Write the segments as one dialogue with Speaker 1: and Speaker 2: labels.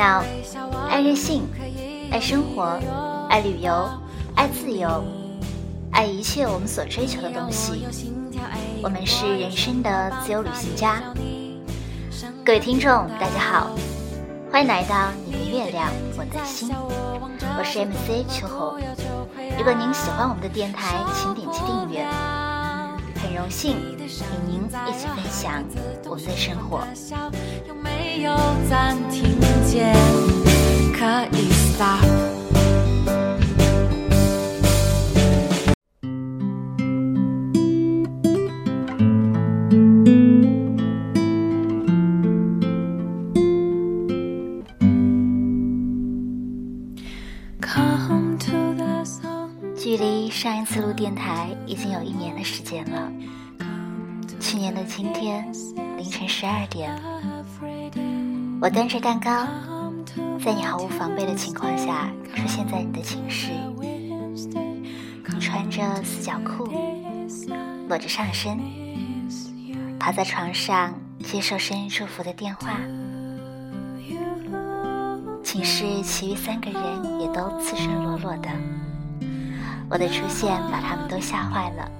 Speaker 1: 爱任性，爱生活，爱旅游，爱自由，爱一切我们所追求的东西。我们是人生的自由旅行家。各位听众，大家好，欢迎来到你的月亮，我的心。我是 MC 秋红。如果您喜欢我们的电台，请点击订阅。很荣幸与您一起分享我们的生活。距离上一次录电台已经有一年的时间了。去年的今天凌晨十二点，我端着蛋糕，在你毫无防备的情况下出现在你的寝室。你穿着四角裤，裸着上身，趴在床上接受生日祝福的电话。寝室其余三个人也都赤身裸裸的。我的出现把他们都吓坏了，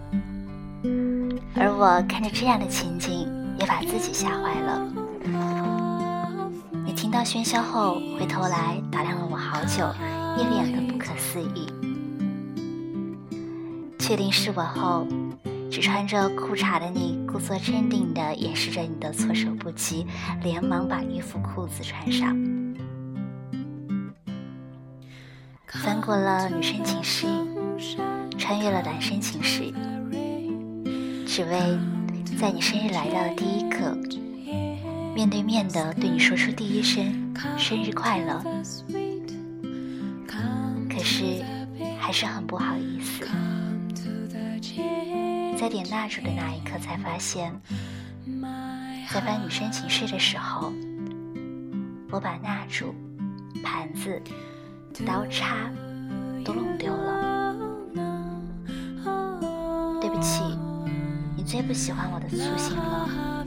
Speaker 1: 而我看着这样的情景，也把自己吓坏了。到喧嚣后，回头来打量了我好久，一脸的不可思议。确定是我后，只穿着裤衩的你故作镇定地掩饰着你的措手不及，连忙把衣服裤子穿上，翻过了女生寝室。穿越了男生寝室，只为在你生日来到的第一刻，面对面的对你说出第一声生日快乐。可是还是很不好意思，在点蜡烛的那一刻才发现，在搬女生寝室的时候，我把蜡烛、盘子、刀叉都弄丢了。对不起，你最不喜欢我的粗心了。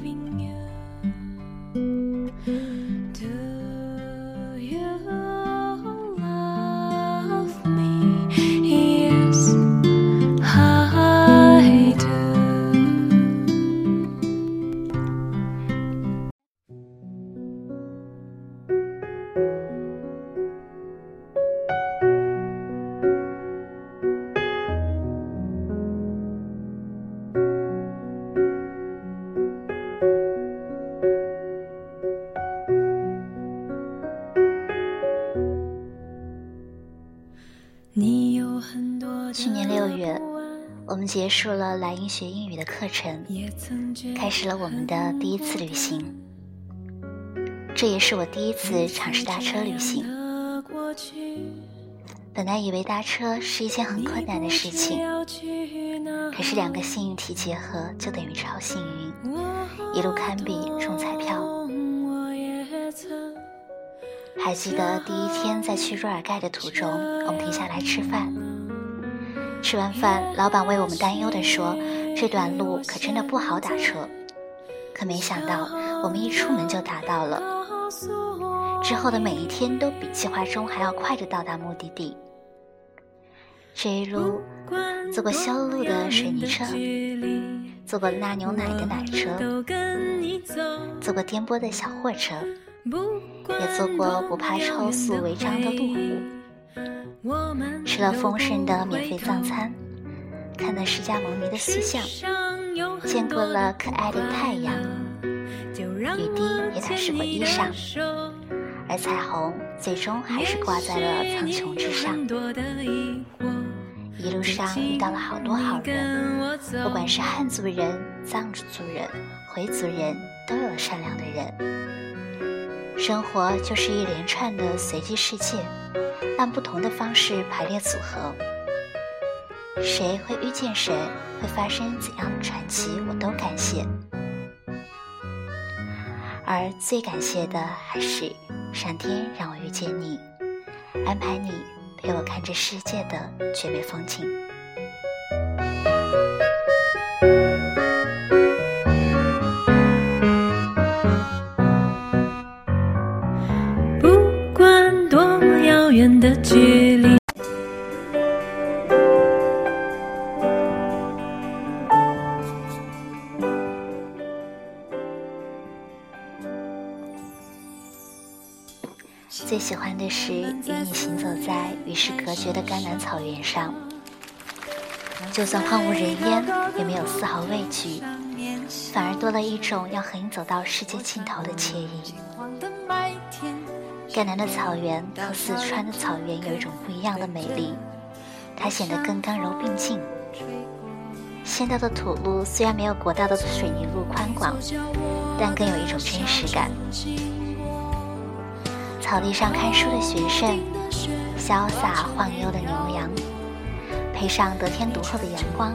Speaker 1: 束了莱茵学英语的课程，开始了我们的第一次旅行。这也是我第一次尝试搭车旅行。本来以为搭车是一件很困难的事情，可是两个幸运体结合，就等于超幸运，一路堪比中彩票。还记得第一天在去若尔盖的途中，我们停下来吃饭。吃完饭，老板为我们担忧地说：“这段路可真的不好打车。”可没想到，我们一出门就打到了。之后的每一天都比计划中还要快的到达目的地。这一路，坐过修路的水泥车，坐过拉牛奶的奶车，坐过颠簸的小货车。也坐过不怕超速违章的路虎，吃了丰盛的免费藏餐，看了释迦牟尼的塑像，见过了可爱的太阳，雨滴也打湿过衣裳，而彩虹最终还是挂在了苍穹之上。一路上遇到了好多好人，不管是汉族人、藏族人、回族人，都有善良的人。生活就是一连串的随机世界，按不同的方式排列组合。谁会遇见谁，会发生怎样的传奇，我都感谢。而最感谢的还是上天让我遇见你，安排你陪我看这世界的绝美风景。最喜欢的是与你行走在与世隔绝的甘南草原上，就算荒无人烟，也没有丝毫畏惧，反而多了一种要和你走到世界尽头的惬意。甘南的草原和四川的草原有一种不一样的美丽，它显得更刚柔并进。县道的土路虽然没有国道的水泥路宽广，但更有一种真实感。草地上看书的学生，潇洒晃悠的牛羊，配上得天独厚的阳光，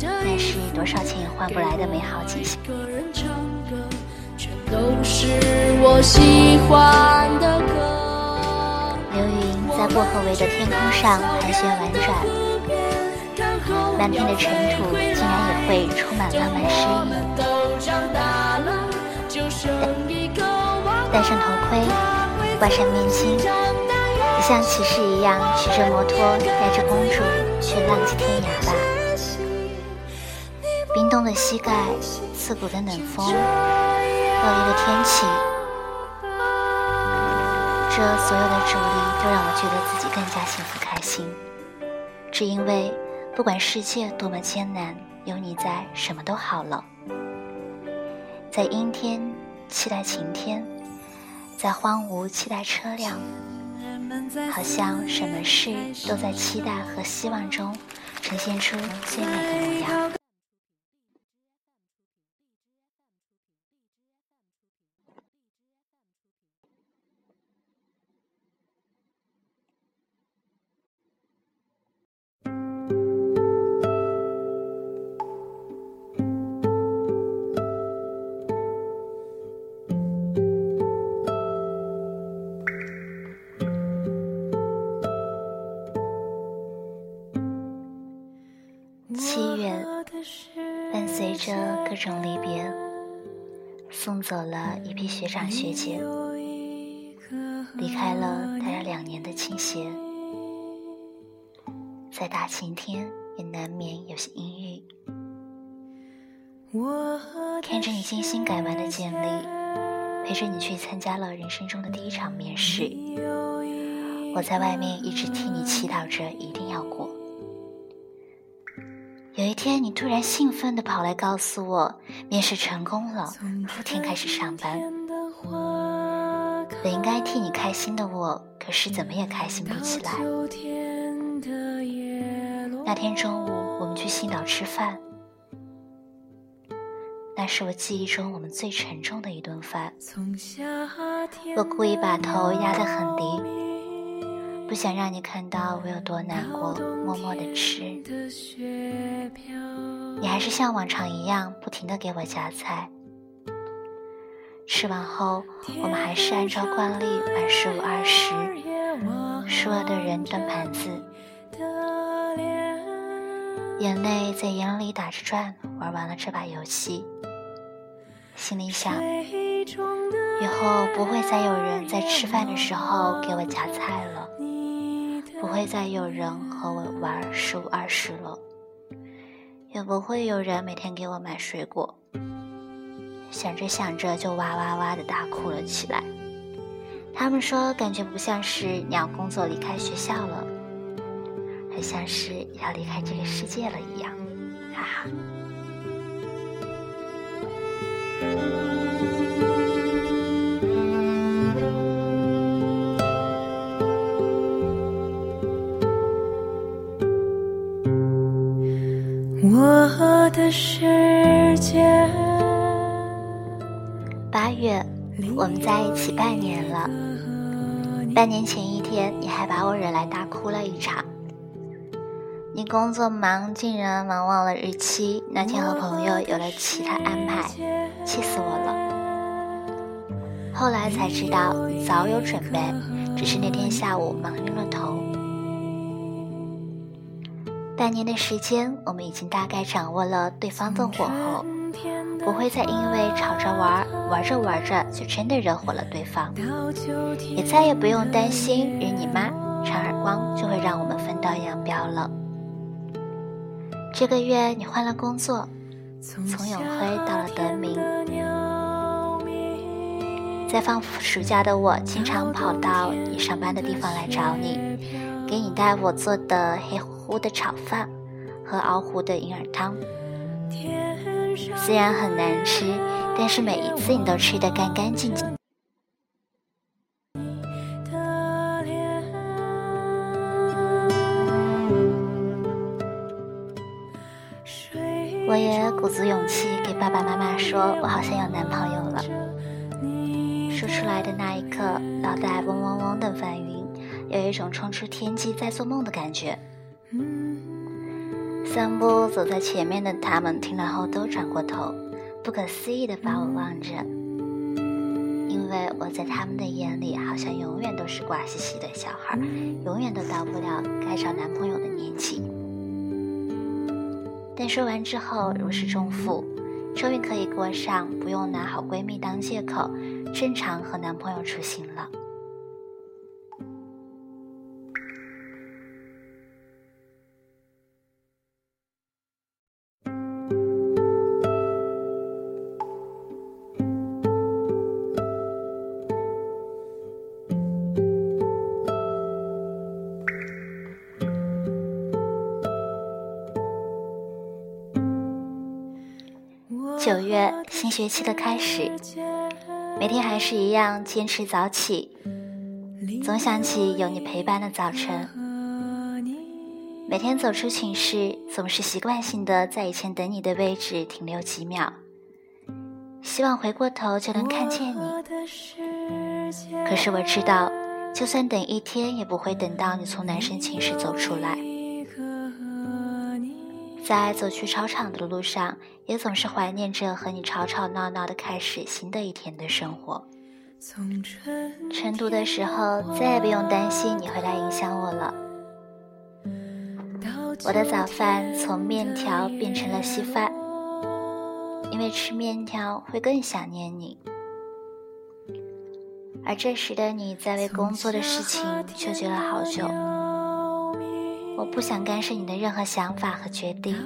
Speaker 1: 那是多少钱也换不来的美好景象。流云在薄荷围的天空上盘旋婉转，漫天的尘土竟然也会充满浪漫诗意。戴上头盔。挂上面巾，你像骑士一样骑着摩托，带着公主去浪迹天涯吧。冰冻的膝盖，刺骨的冷风，恶劣的天气，这所有的阻力都让我觉得自己更加幸福开心。只因为不管世界多么艰难，有你在，什么都好了。在阴天，期待晴天。在荒芜期待车辆，好像什么事都在期待和希望中呈现出最美的模样。各种离别，送走了一批学长学姐，离开了待了两年的倾斜，在大晴天也难免有些阴郁。看着你精心改完的简历，陪着你去参加了人生中的第一场面试，我在外面一直替你祈祷着一定要过。有一天，你突然兴奋地跑来告诉我，面试成功了，后天开始上班。本应该替你开心的我，可是怎么也开心不起来。那天中午，我们去青岛吃饭，那是我记忆中我们最沉重的一顿饭。我故意把头压得很低。不想让你看到我有多难过，默默的吃。你还是像往常一样，不停的给我夹菜。吃完后，我们还是按照惯例玩十五二十，输了的人端盘子。眼泪在眼里打着转，玩完了这把游戏，心里想，以后不会再有人在吃饭的时候给我夹菜了。不会再有人和我玩十五二十了，也不会有人每天给我买水果。想着想着就哇哇哇的大哭了起来。他们说感觉不像是你要工作离开学校了，还像是要离开这个世界了一样，哈哈。的世界。八月，我们在一起半年了。半年前一天，你还把我惹来大哭了一场。你工作忙，竟然忙忘了日期。那天和朋友有了其他安排，气死我了。后来才知道，早有准备，只是那天下午忙晕了半年的时间，我们已经大概掌握了对方的火候，不会再因为吵着玩，玩着玩着就真的惹火了对方，也再也不用担心与你妈传耳光就会让我们分道扬镳了。这个月你换了工作，从永辉到了德明，在放暑假的我经常跑到你上班的地方来找你，给你带我做的黑胡乎的炒饭和熬糊的银耳汤。虽然很难吃，但是每一次你都吃得干干净净。我也鼓足勇气给爸爸妈妈说，我好像有男朋友了。说出来的那一刻，脑袋嗡嗡嗡的翻云，有一种冲出天际在做梦的感觉。三步走在前面的他们听了后都转过头，不可思议地把我望着，因为我在他们的眼里好像永远都是瓜兮兮的小孩，永远都到不了该找男朋友的年纪。但说完之后如释重负，终于可以过上不用拿好闺蜜当借口，正常和男朋友出行了。九月，新学期的开始，每天还是一样坚持早起，总想起有你陪伴的早晨。每天走出寝室，总是习惯性的在以前等你的位置停留几秒，希望回过头就能看见你。可是我知道，就算等一天，也不会等到你从男生寝室走出来。在走去操场的路上，也总是怀念着和你吵吵闹闹的开始新的一天的生活。晨读的时候，再也不用担心你会来影响我了。我的早饭从面条变成了稀饭，因为吃面条会更想念你。而这时的你在为工作的事情纠结了好久。我不想干涉你的任何想法和决定，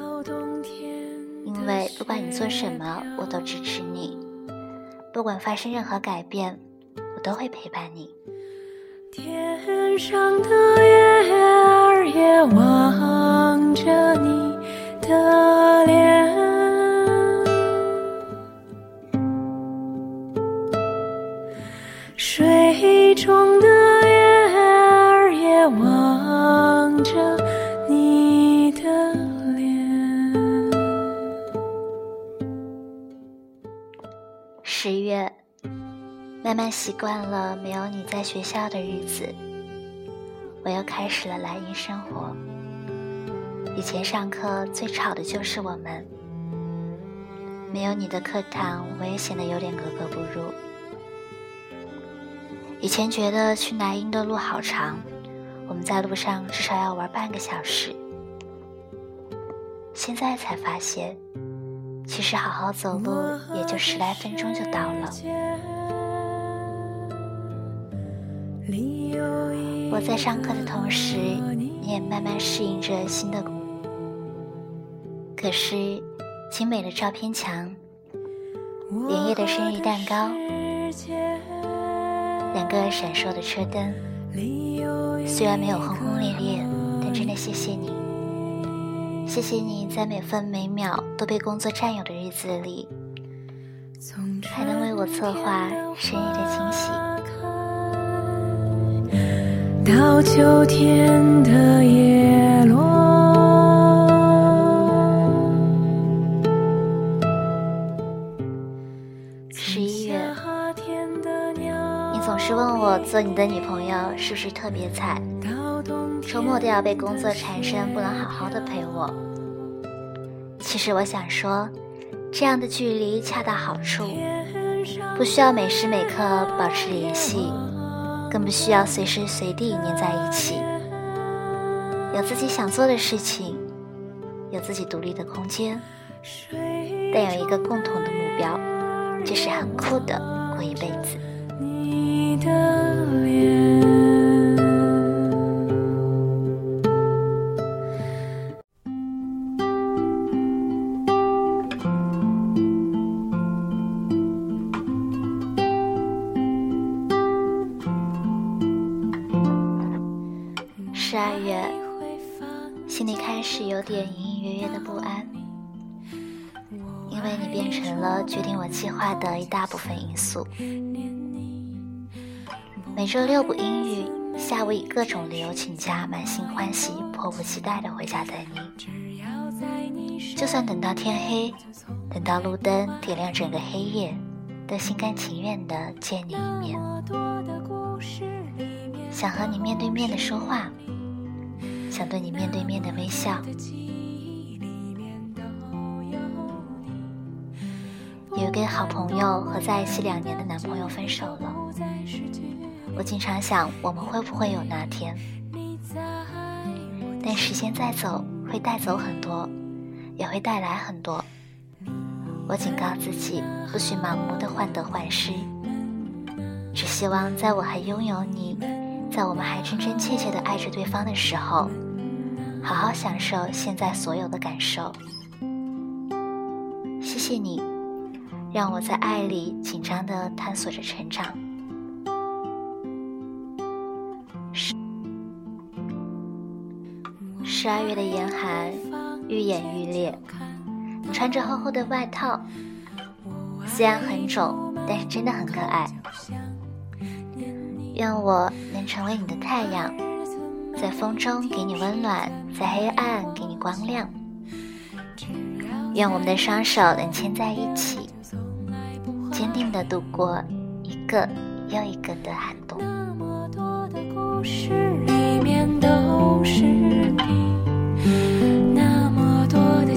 Speaker 1: 因为不管你做什么，我都支持你。不管发生任何改变，我都会陪伴你。天上的月儿也望着你的脸，十月，慢慢习惯了没有你在学校的日子，我又开始了来英生活。以前上课最吵的就是我们，没有你的课堂，我也显得有点格格不入。以前觉得去莱茵的路好长，我们在路上至少要玩半个小时，现在才发现。其实好好走路也就十来分钟就到了。我在上课的同时，你也慢慢适应着新的。可是，精美的照片墙，连夜的生日蛋糕，两个闪烁的车灯，虽然没有轰轰烈烈，但真的谢谢你。谢谢你在每分每秒都被工作占有的日子里，还能为我策划生日的惊喜。到秋天的叶落，十一月，你总是问我做你的女朋友是不是特别惨？周末都要被工作缠身，不能好好的陪我。其实我想说，这样的距离恰到好处，不需要每时每刻保持联系，更不需要随时随地黏在一起。有自己想做的事情，有自己独立的空间，但有一个共同的目标，就是很酷的过一辈子。你的脸。周六不阴雨，下午以各种理由请假，满心欢喜，迫不及待的回家等你。就算等到天黑，等到路灯点亮整个黑夜，都心甘情愿的见你一面，想和你面对面的说话。想对你面对面的微笑。有一个好朋友和在一起两年的男朋友分手了，我经常想我们会不会有那天？但时间再走，会带走很多，也会带来很多。我警告自己，不许盲目的患得患失，只希望在我还拥有你，在我们还真真切切的爱着对方的时候。好好享受现在所有的感受。谢谢你，让我在爱里紧张的探索着成长。十二月的严寒愈演愈烈，穿着厚厚的外套，虽然很肿，但是真的很可爱。愿我能成为你的太阳。在风中给你温暖，在黑暗给你光亮。愿我们的双手能牵在一起，坚定的度过一个又一个的寒冬。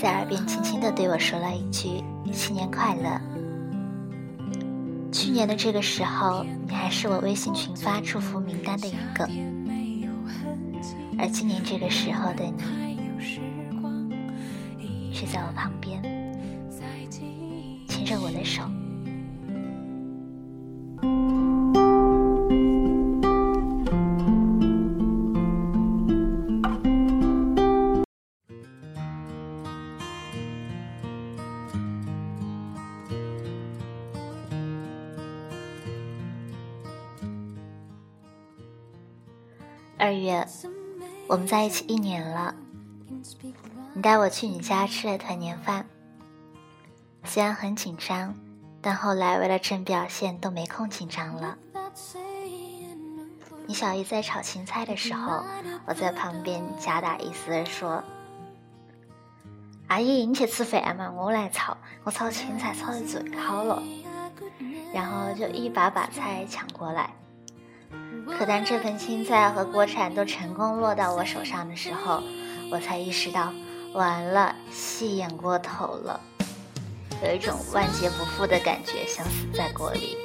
Speaker 1: 在耳边轻轻地对我说了一句“新年快乐”。去年的这个时候，你还是我微信群发祝福名单的一个，而今年这个时候的你，却在我旁边，牵着我的手。我们在一起一年了。你带我去你家吃了团年饭，虽然很紧张，但后来为了挣表现都没空紧张了。你小姨在炒青菜的时候，我在旁边假打意思的说：“阿姨，你去吃饭嘛，我来炒，我炒青菜炒的最好了。”然后就一把把菜抢过来。可当这盆青菜和锅铲都成功落到我手上的时候，我才意识到，完了，戏演过头了，有一种万劫不复的感觉，想死在锅里。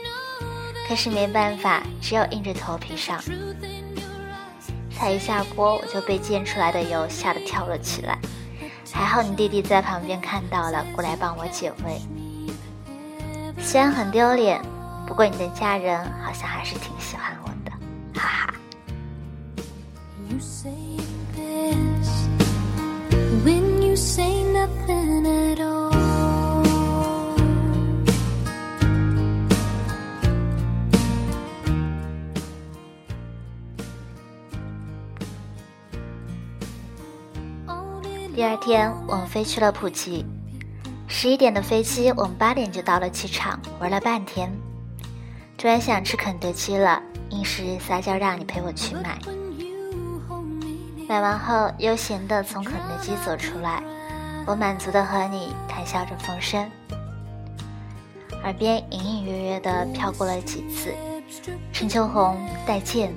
Speaker 1: 可是没办法，只有硬着头皮上。菜一下锅，我就被溅出来的油吓得跳了起来。还好你弟弟在旁边看到了，过来帮我解围。虽然很丢脸，不过你的家人好像还是挺喜欢我。哈哈。第二天，我们飞去了普吉。十一点的飞机，我们八点就到了机场，玩了半天。突然想吃肯德基了。是撒娇让你陪我去买，买完后悠闲地从肯德基走出来，我满足地和你谈笑着风声。耳边隐隐约约的飘过了几次：“陈秋红，再见，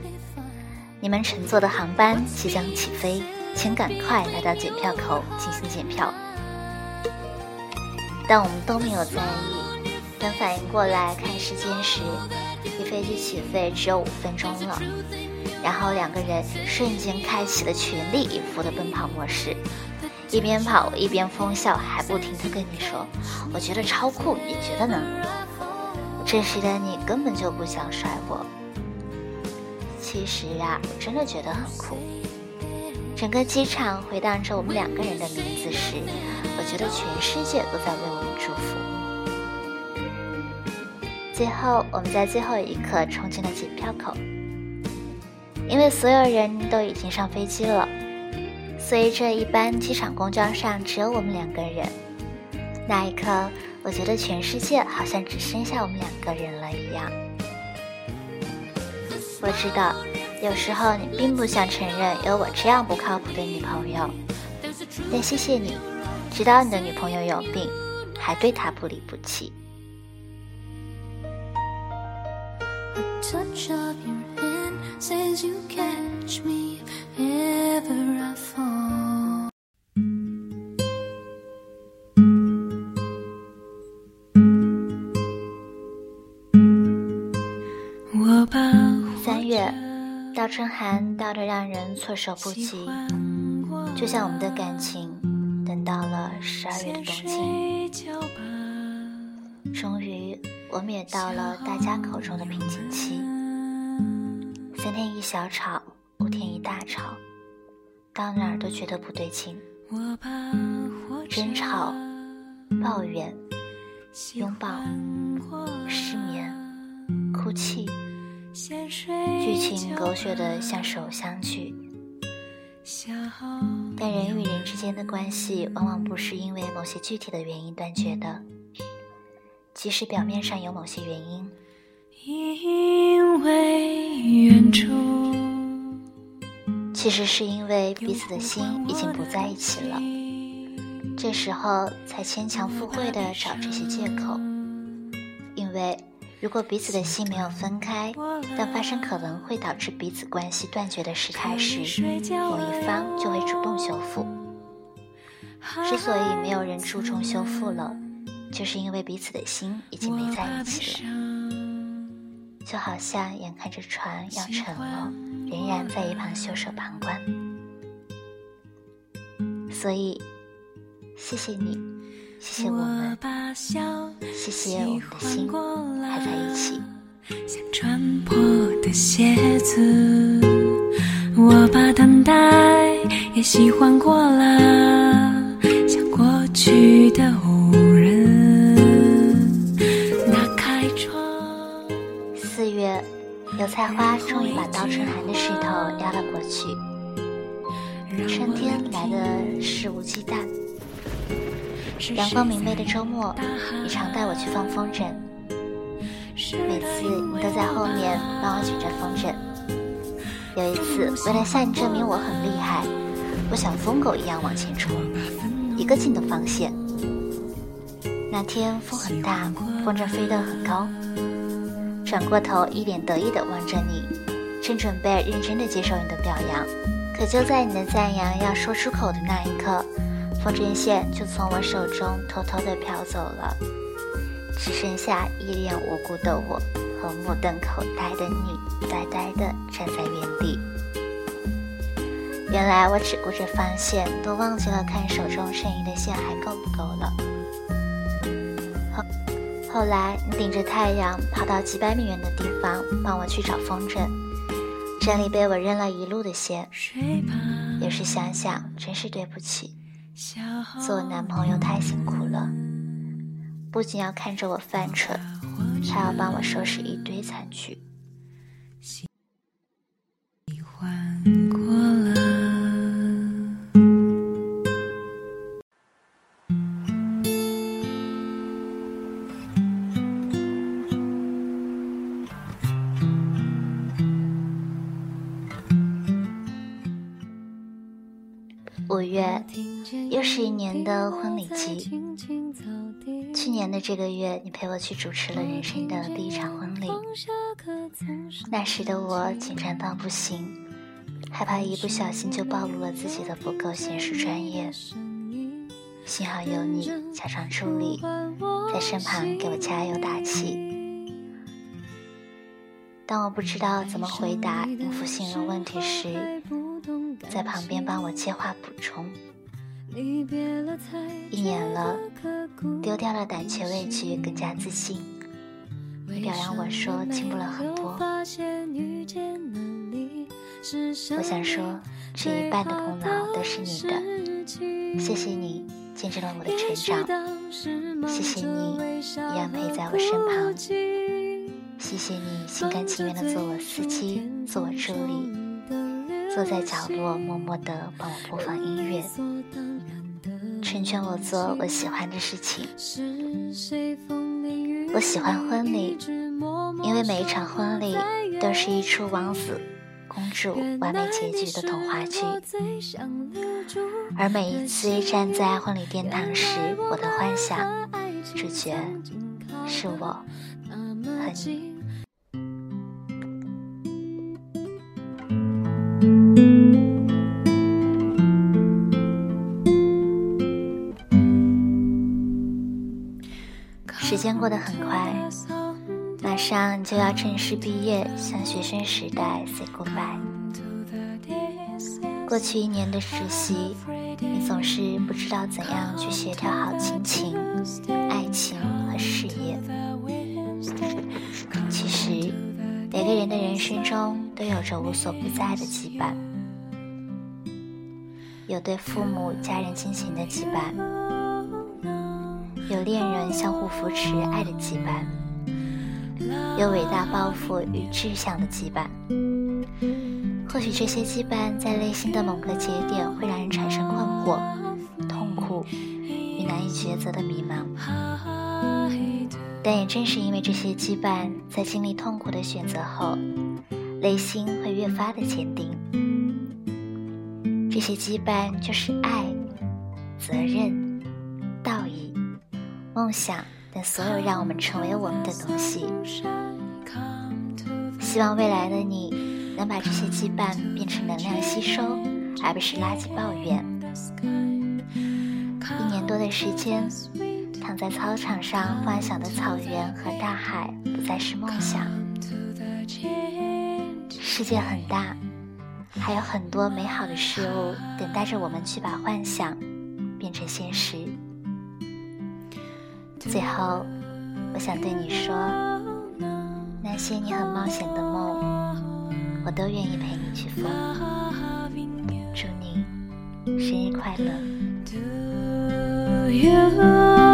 Speaker 1: 你们乘坐的航班即将起飞，请赶快来到检票口进行检票。”但我们都没有在意。等反应过来看时间时，离飞机起飞只有五分钟了。然后两个人瞬间开启了全力以赴的奔跑模式，一边跑一边疯笑，还不停的跟你说：“我觉得超酷，你觉得呢？”这时的你根本就不想甩我。其实啊，我真的觉得很酷。整个机场回荡着我们两个人的名字时，我觉得全世界都在为我们祝福。最后，我们在最后一刻冲进了检票口。因为所有人都已经上飞机了，所以这一班机场公交上只有我们两个人。那一刻，我觉得全世界好像只剩下我们两个人了一样。我知道，有时候你并不想承认有我这样不靠谱的女朋友，但谢谢你，知道你的女朋友有病，还对她不离不弃。Says you catch me ever I fall 三月，倒春寒到的让人措手不及，就像我们的感情等到了十二月的冬季。终于，我们也到了大家口中的瓶颈期。三天一小吵，五天一大吵，到哪儿都觉得不对劲。争吵、抱怨、拥抱、失眠、哭泣，剧情狗血的像是偶像剧。但人与人之间的关系，往往不是因为某些具体的原因断绝的，即使表面上有某些原因。因为远处，其实是因为彼此的心已经不在一起了，这时候才牵强附会的找这些借口。因为如果彼此的心没有分开，当发生可能会导致彼此关系断绝的事态时，某一方就会主动修复。之所以没有人注重修复了，就是因为彼此的心已经没在一起了。就好像眼看着船要沉了，仍然在一旁袖手旁观。所以，谢谢你，谢谢我们，谢谢我们的心还在一起。像穿破的鞋子，我把等待也喜欢过了，像过去的无菜花终于把倒春寒的势头压了过去，春天来的肆无忌惮。阳光明媚的周末，你常带我去放风筝，每次你都在后面帮我举着风筝。有一次，为了向你证明我很厉害，我像疯狗一样往前冲，一个劲的放线。那天风很大，风筝飞得很高。转过头，一脸得意地望着你，正准备认真地接受你的表扬，可就在你的赞扬要说出口的那一刻，风筝线就从我手中偷偷地飘走了，只剩下一脸无辜的我和目瞪口呆的你，呆呆地站在原地。原来我只顾着放线，都忘记了看手中剩余的线还够不够了。后来，你顶着太阳跑到几百米远的地方帮我去找风筝，这里被我扔了一路的线。有时想想，真是对不起，做男朋友太辛苦了，不仅要看着我犯蠢，还要帮我收拾一堆残局。喜欢五月，又是一年的婚礼季。去年的这个月，你陪我去主持了人生的第一场婚礼。那时的我紧张到不行，害怕一不小心就暴露了自己的不够娴熟专业。幸好有你假装助理，在身旁给我加油打气。当我不知道怎么回答应付新人问题时，在旁边帮我切话补充。一年了，丢掉了胆怯畏惧，更加自信。你表扬我说进步了很多。我想说，这一半的功劳都是你的，谢谢你见证了我的成长，谢谢你一样陪在我身旁，谢谢你心甘情愿的做我司机，做我助理，坐在角落默默的帮我播放音乐。成全我做我喜欢的事情。我喜欢婚礼，因为每一场婚礼都是一出王子公主完美结局的童话剧，而每一次站在婚礼殿堂时，我的幻想主角是我和你。间过得很快，马上就要正式毕业，向学生时代 say goodbye。过去一年的实习，你总是不知道怎样去协调好亲情、爱情和事业。其实，每个人的人生中都有着无所不在的羁绊，有对父母、家人亲情的羁绊。有恋人相互扶持爱的羁绊，有伟大抱负与志向的羁绊。或许这些羁绊在内心的某个节点会让人产生困惑、痛苦与难以抉择的迷茫，但也正是因为这些羁绊，在经历痛苦的选择后，内心会越发的坚定。这些羁绊就是爱、责任、梦想等所有让我们成为我们的东西。希望未来的你能把这些羁绊变成能量吸收，而不是垃圾抱怨。一年多的时间，躺在操场上幻想的草原和大海不再是梦想。世界很大，还有很多美好的事物等待着我们去把幻想变成现实。最后，我想对你说，那些你很冒险的梦，我都愿意陪你去疯。祝你生日快乐！Do you！